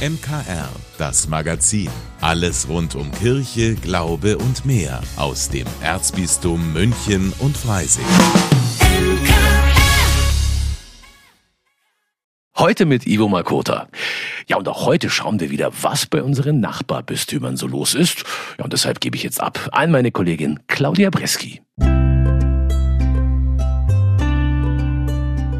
MKR, das Magazin. Alles rund um Kirche, Glaube und mehr aus dem Erzbistum München und Freising. Heute mit Ivo Makota. Ja, und auch heute schauen wir wieder, was bei unseren Nachbarbistümern so los ist. Ja, und deshalb gebe ich jetzt ab an meine Kollegin Claudia Breski.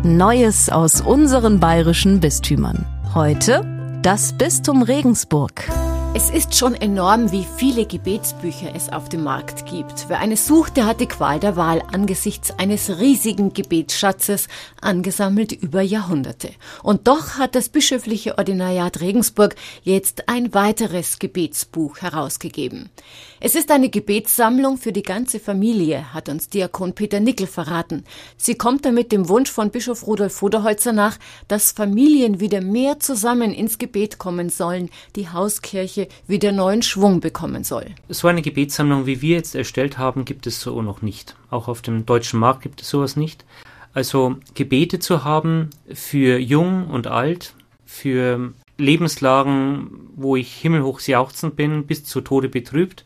Neues aus unseren bayerischen Bistümern. Heute das Bistum Regensburg. Es ist schon enorm, wie viele Gebetsbücher es auf dem Markt gibt. Wer eine sucht, der hat die Qual der Wahl angesichts eines riesigen Gebetsschatzes, angesammelt über Jahrhunderte. Und doch hat das bischöfliche Ordinariat Regensburg jetzt ein weiteres Gebetsbuch herausgegeben. Es ist eine Gebetssammlung für die ganze Familie, hat uns Diakon Peter Nickel verraten. Sie kommt damit dem Wunsch von Bischof Rudolf Voderholzer nach, dass Familien wieder mehr zusammen ins Gebet kommen sollen, die Hauskirche Kirche wieder neuen Schwung bekommen soll. So eine Gebetssammlung, wie wir jetzt erstellt haben, gibt es so noch nicht. Auch auf dem deutschen Markt gibt es sowas nicht. Also Gebete zu haben für jung und alt, für Lebenslagen, wo ich himmelhoch jauchzend bin, bis zu Tode betrübt.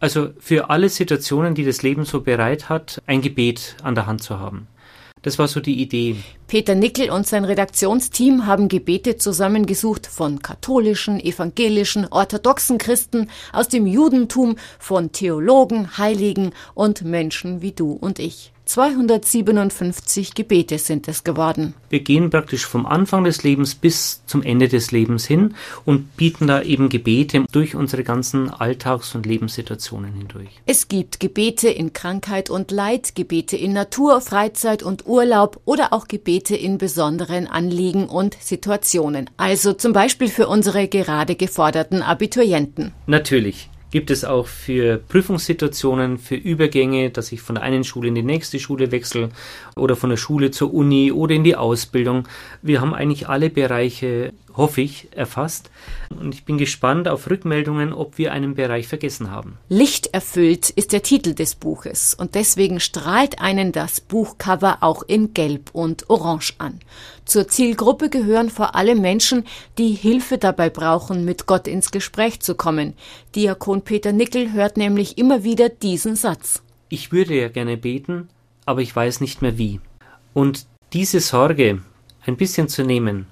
Also für alle Situationen, die das Leben so bereit hat, ein Gebet an der Hand zu haben. Das war so die Idee. Peter Nickel und sein Redaktionsteam haben Gebete zusammengesucht von katholischen, evangelischen, orthodoxen Christen, aus dem Judentum, von Theologen, Heiligen und Menschen wie du und ich. 257 Gebete sind es geworden. Wir gehen praktisch vom Anfang des Lebens bis zum Ende des Lebens hin und bieten da eben Gebete durch unsere ganzen Alltags- und Lebenssituationen hindurch. Es gibt Gebete in Krankheit und Leid, Gebete in Natur, Freizeit und Urlaub oder auch Gebete in besonderen Anliegen und Situationen. Also zum Beispiel für unsere gerade geforderten Abiturienten. Natürlich gibt es auch für Prüfungssituationen, für Übergänge, dass ich von der einen Schule in die nächste Schule wechsle oder von der Schule zur Uni oder in die Ausbildung. Wir haben eigentlich alle Bereiche, hoffe ich, erfasst. Und ich bin gespannt auf Rückmeldungen, ob wir einen Bereich vergessen haben. Lichterfüllt ist der Titel des Buches und deswegen strahlt einen das Buchcover auch in Gelb und Orange an. Zur Zielgruppe gehören vor allem Menschen, die Hilfe dabei brauchen, mit Gott ins Gespräch zu kommen. Diakon Peter Nickel hört nämlich immer wieder diesen Satz. Ich würde ja gerne beten, aber ich weiß nicht mehr wie. Und diese Sorge ein bisschen zu nehmen,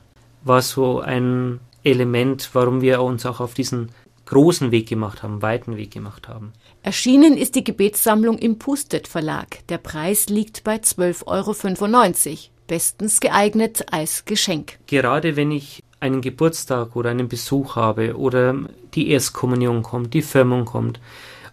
war so ein Element, warum wir uns auch auf diesen großen Weg gemacht haben, weiten Weg gemacht haben. Erschienen ist die Gebetssammlung im Pustet Verlag. Der Preis liegt bei 12,95 Euro. Bestens geeignet als Geschenk. Gerade wenn ich einen Geburtstag oder einen Besuch habe oder die Erstkommunion kommt, die Firmung kommt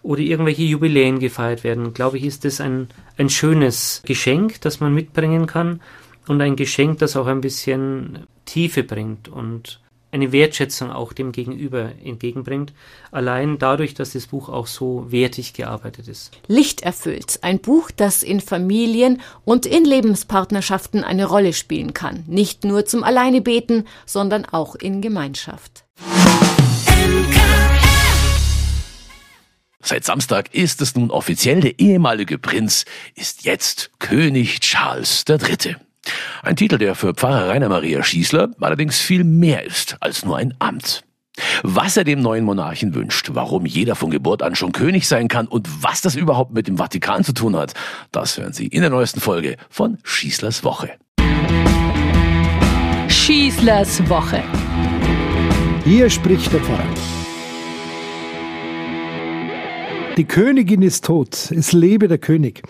oder irgendwelche Jubiläen gefeiert werden, glaube ich, ist das ein, ein schönes Geschenk, das man mitbringen kann und ein Geschenk, das auch ein bisschen Tiefe bringt und eine Wertschätzung auch dem Gegenüber entgegenbringt, allein dadurch, dass das Buch auch so wertig gearbeitet ist. Lichterfüllt, ein Buch, das in Familien und in Lebenspartnerschaften eine Rolle spielen kann, nicht nur zum Alleinebeten, sondern auch in Gemeinschaft. Seit Samstag ist es nun offiziell, der ehemalige Prinz ist jetzt König Charles III. Ein Titel, der für Pfarrer Rainer Maria Schießler allerdings viel mehr ist als nur ein Amt. Was er dem neuen Monarchen wünscht, warum jeder von Geburt an schon König sein kann und was das überhaupt mit dem Vatikan zu tun hat, das hören Sie in der neuesten Folge von Schießlers Woche. Schießlers Woche. Hier spricht der Pfarrer. Die Königin ist tot. Es lebe der König.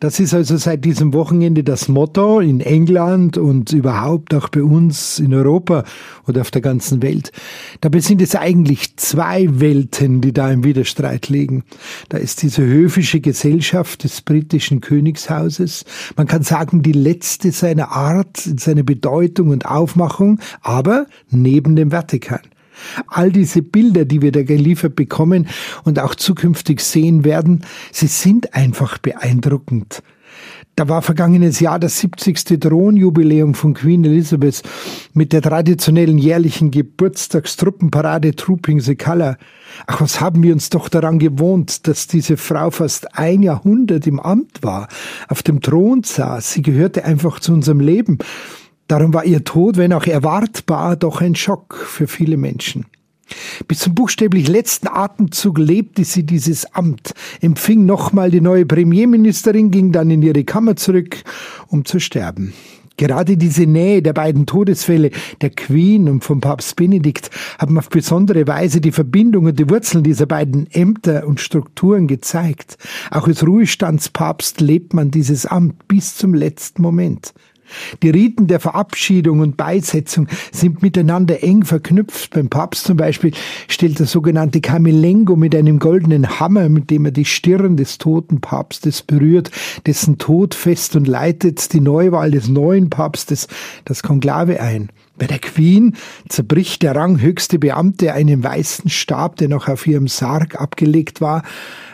Das ist also seit diesem Wochenende das Motto in England und überhaupt auch bei uns in Europa oder auf der ganzen Welt. Dabei sind es eigentlich zwei Welten, die da im Widerstreit liegen. Da ist diese höfische Gesellschaft des britischen Königshauses. Man kann sagen, die letzte seiner Art, seiner Bedeutung und Aufmachung, aber neben dem Vatikan. All diese Bilder, die wir da geliefert bekommen und auch zukünftig sehen werden, sie sind einfach beeindruckend. Da war vergangenes Jahr das 70. Thronjubiläum von Queen Elizabeth mit der traditionellen jährlichen Geburtstagstruppenparade Trooping the Color. Ach, was haben wir uns doch daran gewohnt, dass diese Frau fast ein Jahrhundert im Amt war, auf dem Thron saß. Sie gehörte einfach zu unserem Leben. Darum war ihr Tod, wenn auch erwartbar, doch ein Schock für viele Menschen. Bis zum buchstäblich letzten Atemzug lebte sie dieses Amt, empfing nochmal die neue Premierministerin, ging dann in ihre Kammer zurück, um zu sterben. Gerade diese Nähe der beiden Todesfälle, der Queen und vom Papst Benedikt, haben auf besondere Weise die Verbindung und die Wurzeln dieser beiden Ämter und Strukturen gezeigt. Auch als Ruhestandspapst lebt man dieses Amt bis zum letzten Moment. Die Riten der Verabschiedung und Beisetzung sind miteinander eng verknüpft. Beim Papst zum Beispiel stellt der sogenannte Camelengo mit einem goldenen Hammer, mit dem er die Stirn des toten Papstes berührt, dessen Tod fest und leitet die Neuwahl des neuen Papstes, das Konklave ein. Bei der Queen zerbricht der ranghöchste Beamte einen weißen Stab, der noch auf ihrem Sarg abgelegt war,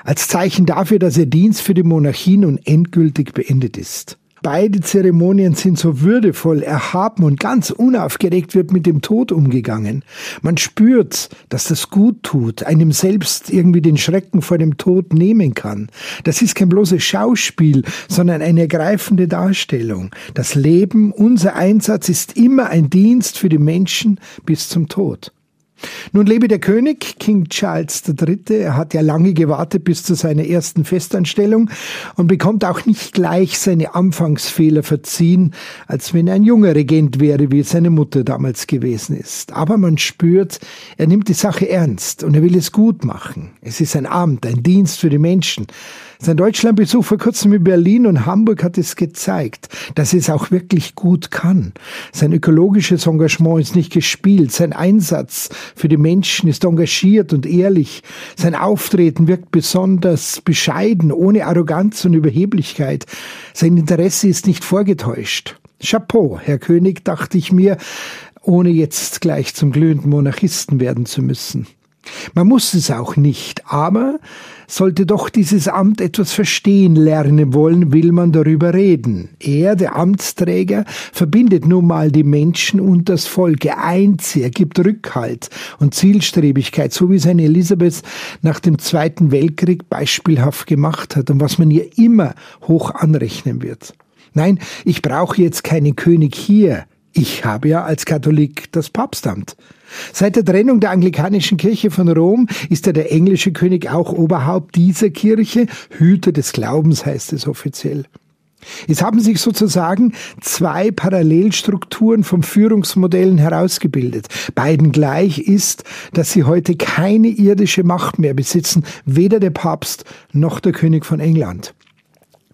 als Zeichen dafür, dass ihr Dienst für die Monarchie nun endgültig beendet ist. Beide Zeremonien sind so würdevoll, erhaben und ganz unaufgeregt wird mit dem Tod umgegangen. Man spürt, dass das gut tut, einem selbst irgendwie den Schrecken vor dem Tod nehmen kann. Das ist kein bloßes Schauspiel, sondern eine ergreifende Darstellung. Das Leben, unser Einsatz ist immer ein Dienst für die Menschen bis zum Tod. Nun lebe der König, King Charles III. Er hat ja lange gewartet bis zu seiner ersten Festanstellung und bekommt auch nicht gleich seine Anfangsfehler verziehen, als wenn er ein junger Regent wäre, wie seine Mutter damals gewesen ist. Aber man spürt, er nimmt die Sache ernst und er will es gut machen. Es ist ein Amt, ein Dienst für die Menschen. Sein Deutschlandbesuch vor kurzem in Berlin und Hamburg hat es gezeigt, dass es auch wirklich gut kann. Sein ökologisches Engagement ist nicht gespielt, sein Einsatz für die Menschen ist engagiert und ehrlich, sein Auftreten wirkt besonders bescheiden, ohne Arroganz und Überheblichkeit, sein Interesse ist nicht vorgetäuscht. Chapeau, Herr König, dachte ich mir, ohne jetzt gleich zum glühenden Monarchisten werden zu müssen. Man muss es auch nicht, aber sollte doch dieses Amt etwas verstehen lernen wollen, will man darüber reden. Er, der Amtsträger, verbindet nun mal die Menschen und das Volk, er eint er gibt Rückhalt und Zielstrebigkeit, so wie seine Elisabeth nach dem Zweiten Weltkrieg beispielhaft gemacht hat und was man ihr immer hoch anrechnen wird. Nein, ich brauche jetzt keinen König hier, ich habe ja als Katholik das Papstamt. Seit der Trennung der anglikanischen Kirche von Rom ist er der englische König auch Oberhaupt dieser Kirche, Hüter des Glaubens heißt es offiziell. Es haben sich sozusagen zwei Parallelstrukturen von Führungsmodellen herausgebildet. Beiden gleich ist, dass sie heute keine irdische Macht mehr besitzen, weder der Papst noch der König von England.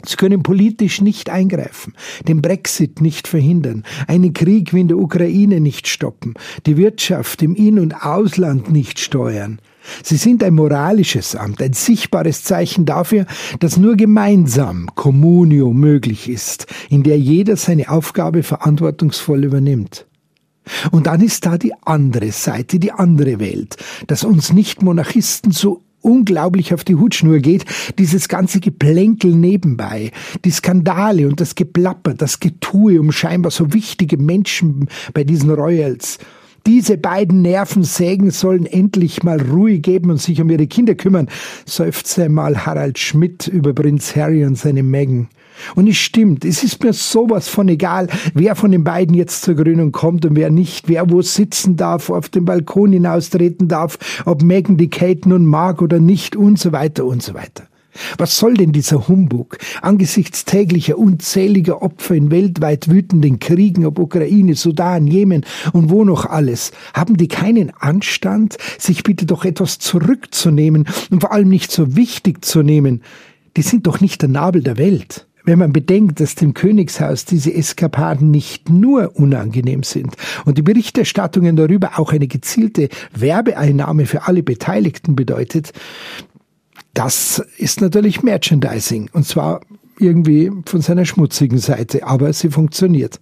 Sie können politisch nicht eingreifen, den Brexit nicht verhindern, einen Krieg wie in der Ukraine nicht stoppen, die Wirtschaft im In- und Ausland nicht steuern. Sie sind ein moralisches Amt, ein sichtbares Zeichen dafür, dass nur gemeinsam Communio möglich ist, in der jeder seine Aufgabe verantwortungsvoll übernimmt. Und dann ist da die andere Seite, die andere Welt, dass uns Nicht-Monarchisten so unglaublich auf die Hutschnur geht, dieses ganze Geplänkel nebenbei, die Skandale und das Geplapper, das Getue um scheinbar so wichtige Menschen bei diesen Royals. Diese beiden Nervensägen sollen endlich mal Ruhe geben und sich um ihre Kinder kümmern, seufzte einmal Harald Schmidt über Prinz Harry und seine Meghan. Und es stimmt, es ist mir sowas von egal, wer von den beiden jetzt zur Gründung kommt und wer nicht, wer wo sitzen darf, auf dem Balkon hinaustreten darf, ob Megan die Kate nun mag oder nicht und so weiter und so weiter. Was soll denn dieser Humbug angesichts täglicher unzähliger Opfer in weltweit wütenden Kriegen, ob Ukraine, Sudan, Jemen und wo noch alles? Haben die keinen Anstand, sich bitte doch etwas zurückzunehmen und vor allem nicht so wichtig zu nehmen? Die sind doch nicht der Nabel der Welt. Wenn man bedenkt, dass dem Königshaus diese Eskapaden nicht nur unangenehm sind und die Berichterstattungen darüber auch eine gezielte Werbeeinnahme für alle Beteiligten bedeutet, das ist natürlich Merchandising und zwar irgendwie von seiner schmutzigen Seite, aber sie funktioniert.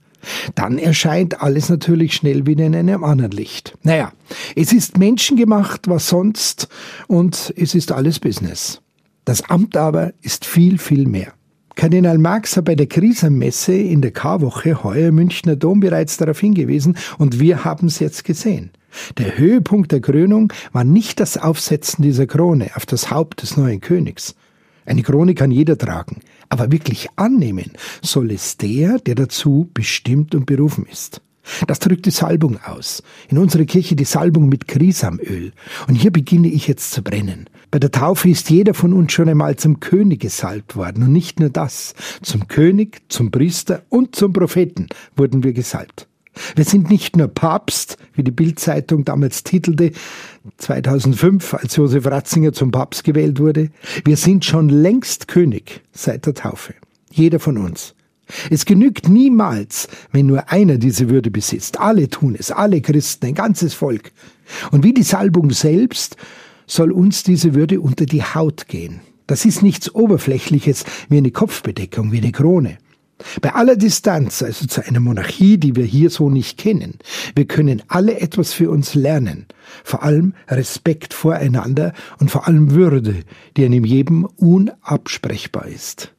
Dann erscheint alles natürlich schnell wieder in einem anderen Licht. Naja, es ist menschengemacht, was sonst, und es ist alles Business. Das Amt aber ist viel, viel mehr. Kardinal Marx hat bei der Krisenmesse in der Karwoche heuer Münchner Dom bereits darauf hingewiesen und wir haben es jetzt gesehen. Der Höhepunkt der Krönung war nicht das Aufsetzen dieser Krone auf das Haupt des neuen Königs. Eine Krone kann jeder tragen, aber wirklich annehmen soll es der, der dazu bestimmt und berufen ist. Das drückt die Salbung aus. In unserer Kirche die Salbung mit Krisamöl. Und hier beginne ich jetzt zu brennen. Bei der Taufe ist jeder von uns schon einmal zum König gesalbt worden. Und nicht nur das. Zum König, zum Priester und zum Propheten wurden wir gesalbt. Wir sind nicht nur Papst, wie die Bildzeitung damals titelte, 2005, als Josef Ratzinger zum Papst gewählt wurde. Wir sind schon längst König seit der Taufe. Jeder von uns. Es genügt niemals, wenn nur einer diese Würde besitzt. Alle tun es, alle Christen, ein ganzes Volk. Und wie die Salbung selbst soll uns diese Würde unter die Haut gehen. Das ist nichts Oberflächliches wie eine Kopfbedeckung, wie eine Krone. Bei aller Distanz, also zu einer Monarchie, die wir hier so nicht kennen, wir können alle etwas für uns lernen. Vor allem Respekt voreinander und vor allem Würde, die einem jedem unabsprechbar ist.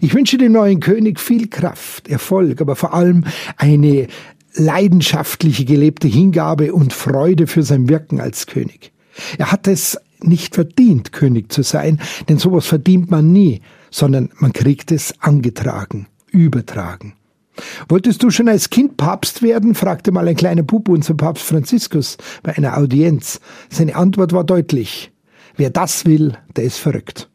Ich wünsche dem neuen König viel Kraft, Erfolg, aber vor allem eine leidenschaftliche gelebte Hingabe und Freude für sein Wirken als König. Er hat es nicht verdient, König zu sein, denn sowas verdient man nie, sondern man kriegt es angetragen übertragen. Wolltest du schon als Kind Papst werden? fragte mal ein kleiner Bub unser Papst Franziskus bei einer Audienz. Seine Antwort war deutlich. Wer das will, der ist verrückt.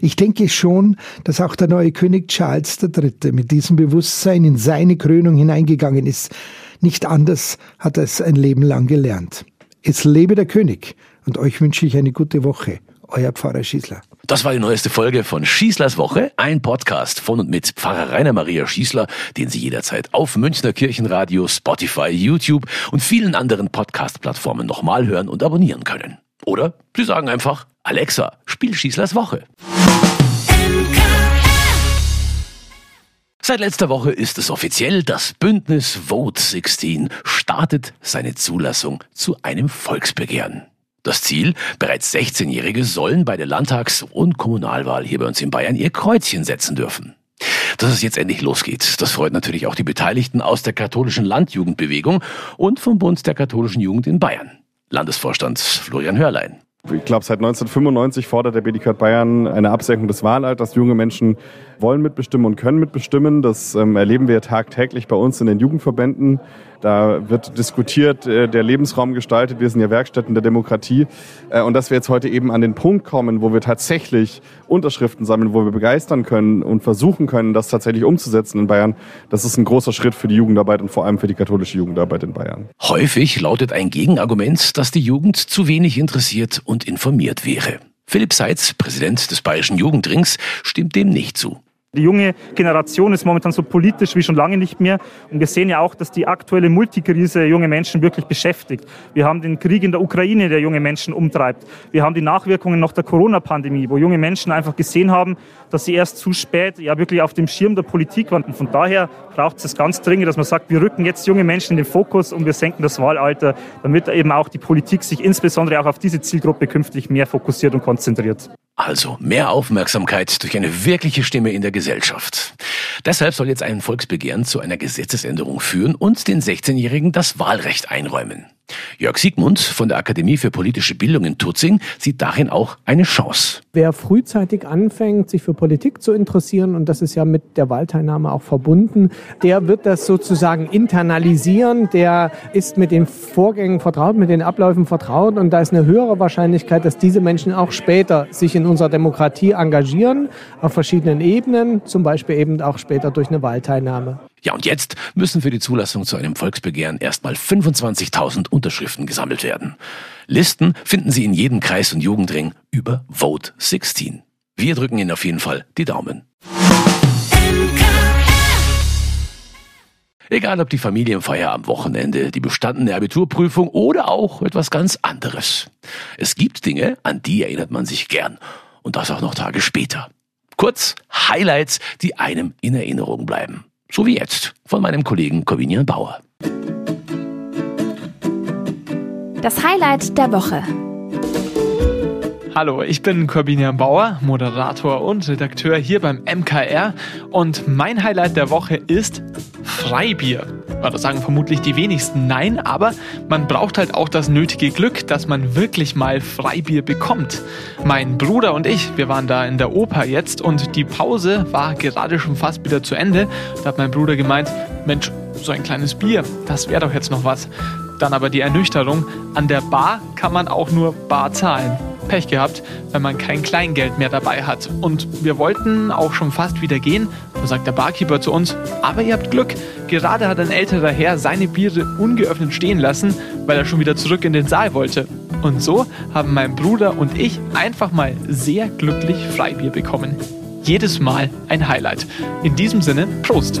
Ich denke schon, dass auch der neue König Charles III. mit diesem Bewusstsein in seine Krönung hineingegangen ist. Nicht anders hat er es ein Leben lang gelernt. Es lebe der König und euch wünsche ich eine gute Woche. Euer Pfarrer Schießler. Das war die neueste Folge von Schießlers Woche, ein Podcast von und mit Pfarrer Rainer Maria Schießler, den Sie jederzeit auf Münchner Kirchenradio, Spotify, YouTube und vielen anderen Podcast-Plattformen nochmal hören und abonnieren können. Oder Sie sagen einfach, Alexa, spiel Schießlers Woche. Seit letzter Woche ist es offiziell, das Bündnis Vote 16 startet seine Zulassung zu einem Volksbegehren. Das Ziel, bereits 16-Jährige sollen bei der Landtags- und Kommunalwahl hier bei uns in Bayern ihr Kreuzchen setzen dürfen. Dass es jetzt endlich losgeht, das freut natürlich auch die Beteiligten aus der katholischen Landjugendbewegung und vom Bund der katholischen Jugend in Bayern. Landesvorstand Florian Hörlein. Ich glaube, seit 1995 fordert der BDK Bayern eine Absenkung des Wahlalters. Junge Menschen wollen mitbestimmen und können mitbestimmen. Das ähm, erleben wir tagtäglich bei uns in den Jugendverbänden. Da wird diskutiert, äh, der Lebensraum gestaltet. Wir sind ja Werkstätten der Demokratie. Äh, und dass wir jetzt heute eben an den Punkt kommen, wo wir tatsächlich Unterschriften sammeln, wo wir begeistern können und versuchen können, das tatsächlich umzusetzen in Bayern, das ist ein großer Schritt für die Jugendarbeit und vor allem für die katholische Jugendarbeit in Bayern. Häufig lautet ein Gegenargument, dass die Jugend zu wenig interessiert und informiert wäre. Philipp Seitz, Präsident des Bayerischen Jugendrings, stimmt dem nicht zu. Die junge Generation ist momentan so politisch wie schon lange nicht mehr. Und wir sehen ja auch, dass die aktuelle Multikrise junge Menschen wirklich beschäftigt. Wir haben den Krieg in der Ukraine, der junge Menschen umtreibt. Wir haben die Nachwirkungen noch der Corona-Pandemie, wo junge Menschen einfach gesehen haben, dass sie erst zu spät ja wirklich auf dem Schirm der Politik waren. Und von daher braucht es ganz dringend, dass man sagt, wir rücken jetzt junge Menschen in den Fokus und wir senken das Wahlalter, damit eben auch die Politik sich insbesondere auch auf diese Zielgruppe künftig mehr fokussiert und konzentriert. Also mehr Aufmerksamkeit durch eine wirkliche Stimme in der Gesellschaft. Deshalb soll jetzt ein Volksbegehren zu einer Gesetzesänderung führen und den 16-Jährigen das Wahlrecht einräumen. Jörg Siegmund von der Akademie für politische Bildung in Tutzing sieht darin auch eine Chance. Wer frühzeitig anfängt, sich für Politik zu interessieren, und das ist ja mit der Wahlteilnahme auch verbunden, der wird das sozusagen internalisieren, der ist mit den Vorgängen vertraut, mit den Abläufen vertraut und da ist eine höhere Wahrscheinlichkeit, dass diese Menschen auch später sich in unserer Demokratie engagieren, auf verschiedenen Ebenen, zum Beispiel eben auch später durch eine Wahlteilnahme. Ja, und jetzt müssen für die Zulassung zu einem Volksbegehren erstmal 25.000 Unterschriften gesammelt werden. Listen finden Sie in jedem Kreis- und Jugendring über Vote 16. Wir drücken Ihnen auf jeden Fall die Daumen. Egal ob die Familienfeier am Wochenende, die bestandene Abiturprüfung oder auch etwas ganz anderes. Es gibt Dinge, an die erinnert man sich gern. Und das auch noch Tage später. Kurz Highlights, die einem in Erinnerung bleiben. So wie jetzt von meinem Kollegen Corvinian Bauer. Das Highlight der Woche. Hallo, ich bin Corbinian Bauer, Moderator und Redakteur hier beim MKR und mein Highlight der Woche ist Freibier. Oder sagen vermutlich die wenigsten nein, aber man braucht halt auch das nötige Glück, dass man wirklich mal Freibier bekommt. Mein Bruder und ich, wir waren da in der Oper jetzt und die Pause war gerade schon fast wieder zu Ende. Da hat mein Bruder gemeint, Mensch, so ein kleines Bier, das wäre doch jetzt noch was. Dann aber die Ernüchterung, an der Bar kann man auch nur bar zahlen. Pech gehabt, wenn man kein Kleingeld mehr dabei hat. Und wir wollten auch schon fast wieder gehen. Da sagt der Barkeeper zu uns, aber ihr habt Glück. Gerade hat ein älterer Herr seine Biere ungeöffnet stehen lassen, weil er schon wieder zurück in den Saal wollte. Und so haben mein Bruder und ich einfach mal sehr glücklich Freibier bekommen. Jedes Mal ein Highlight. In diesem Sinne, Prost!